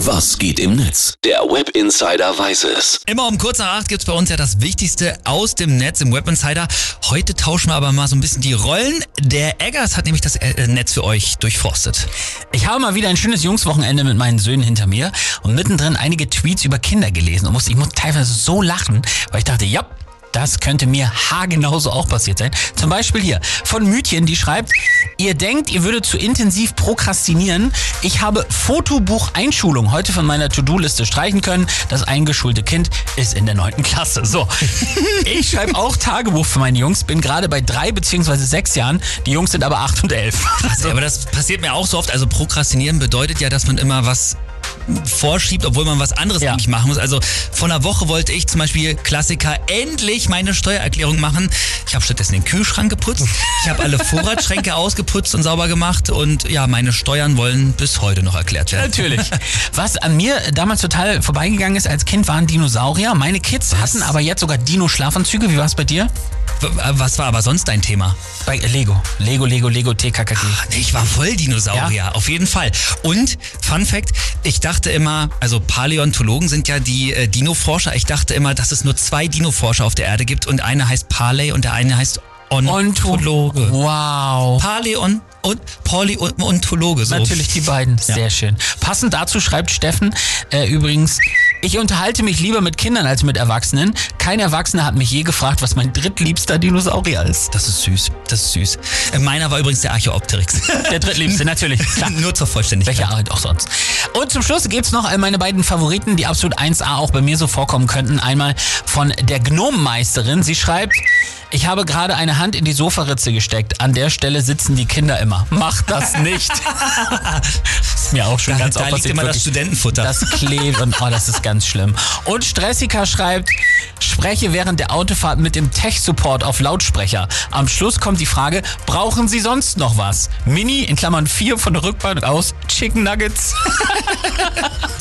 Was geht im Netz? Der Web Insider weiß es. Immer um kurz nach acht gibt's bei uns ja das Wichtigste aus dem Netz im Web Insider. Heute tauschen wir aber mal so ein bisschen die Rollen. Der Eggers hat nämlich das äh, Netz für euch durchforstet. Ich habe mal wieder ein schönes Jungswochenende mit meinen Söhnen hinter mir und mittendrin einige Tweets über Kinder gelesen und musste, ich muss teilweise so lachen, weil ich dachte, ja, das könnte mir haargenauso auch passiert sein. Zum Beispiel hier von Mütchen, die schreibt, ihr denkt, ihr würdet zu intensiv prokrastinieren. Ich habe Fotobuch-Einschulung heute von meiner To-Do-Liste streichen können. Das eingeschulte Kind ist in der neunten Klasse. So, ich schreibe auch Tagebuch für meine Jungs, bin gerade bei drei beziehungsweise sechs Jahren. Die Jungs sind aber acht und elf. Also, aber das passiert mir auch so oft. Also prokrastinieren bedeutet ja, dass man immer was vorschiebt, obwohl man was anderes Ja. eigentlich machen muss. Also vor einer Woche wollte ich zum Beispiel Klassiker endlich meine Steuererklärung machen. Ich habe stattdessen den Kühlschrank geputzt. Ich habe alle Vorratsschränke ausgeputzt und sauber gemacht und ja, meine Steuern wollen bis heute noch erklärt werden. Natürlich. Was an mir damals total vorbeigegangen ist als Kind, waren Dinosaurier. Meine Kids hatten aber jetzt sogar Dino-Schlafanzüge. Wie war es bei dir? W- Was war aber sonst dein Thema? Bei Lego. Lego, Lego, Lego, TKKG. Ich war voll Dinosaurier, auf jeden Fall. Und, Fun Fact, ich dachte immer, also Paläontologen sind ja die äh, Dino-Forscher, ich dachte immer, dass es nur zwei Dino-Forscher auf der Erde gibt und einer heißt Paley und der eine heißt Ontologe. Wow. Paläon und Paläontologe. So. Natürlich die beiden. Sehr schön. Passend dazu schreibt Steffen äh, übrigens, ich unterhalte mich lieber mit Kindern als mit Erwachsenen. Kein Erwachsener hat mich je gefragt, was mein drittliebster Dinosaurier ist. Das ist süß, das ist süß. Äh, meiner war übrigens der Archeopteryx. Der drittliebste, natürlich. Klar. Nur zur Vollständigkeit. Welche Arbeit auch sonst. Und zum Schluss gibt's noch äh, meine beiden Favoriten, die absolut 1A auch bei mir so vorkommen könnten. Einmal von der Gnomenmeisterin. Sie schreibt, ich habe gerade eine Hand in die Sofaritze gesteckt. An der Stelle sitzen die Kinder immer. Mach das nicht. ist mir auch schon Da, ganz da oft liegt immer das. Studentenfutter. Das klebt und oh, das ist ganz schlimm. Und Stressica schreibt, spreche während der Autofahrt mit dem Tech-Support auf Lautsprecher. Am Schluss kommt die Frage, brauchen Sie sonst noch was? Mini, in Klammern 4 von der Rückbank aus, Chicken Nuggets.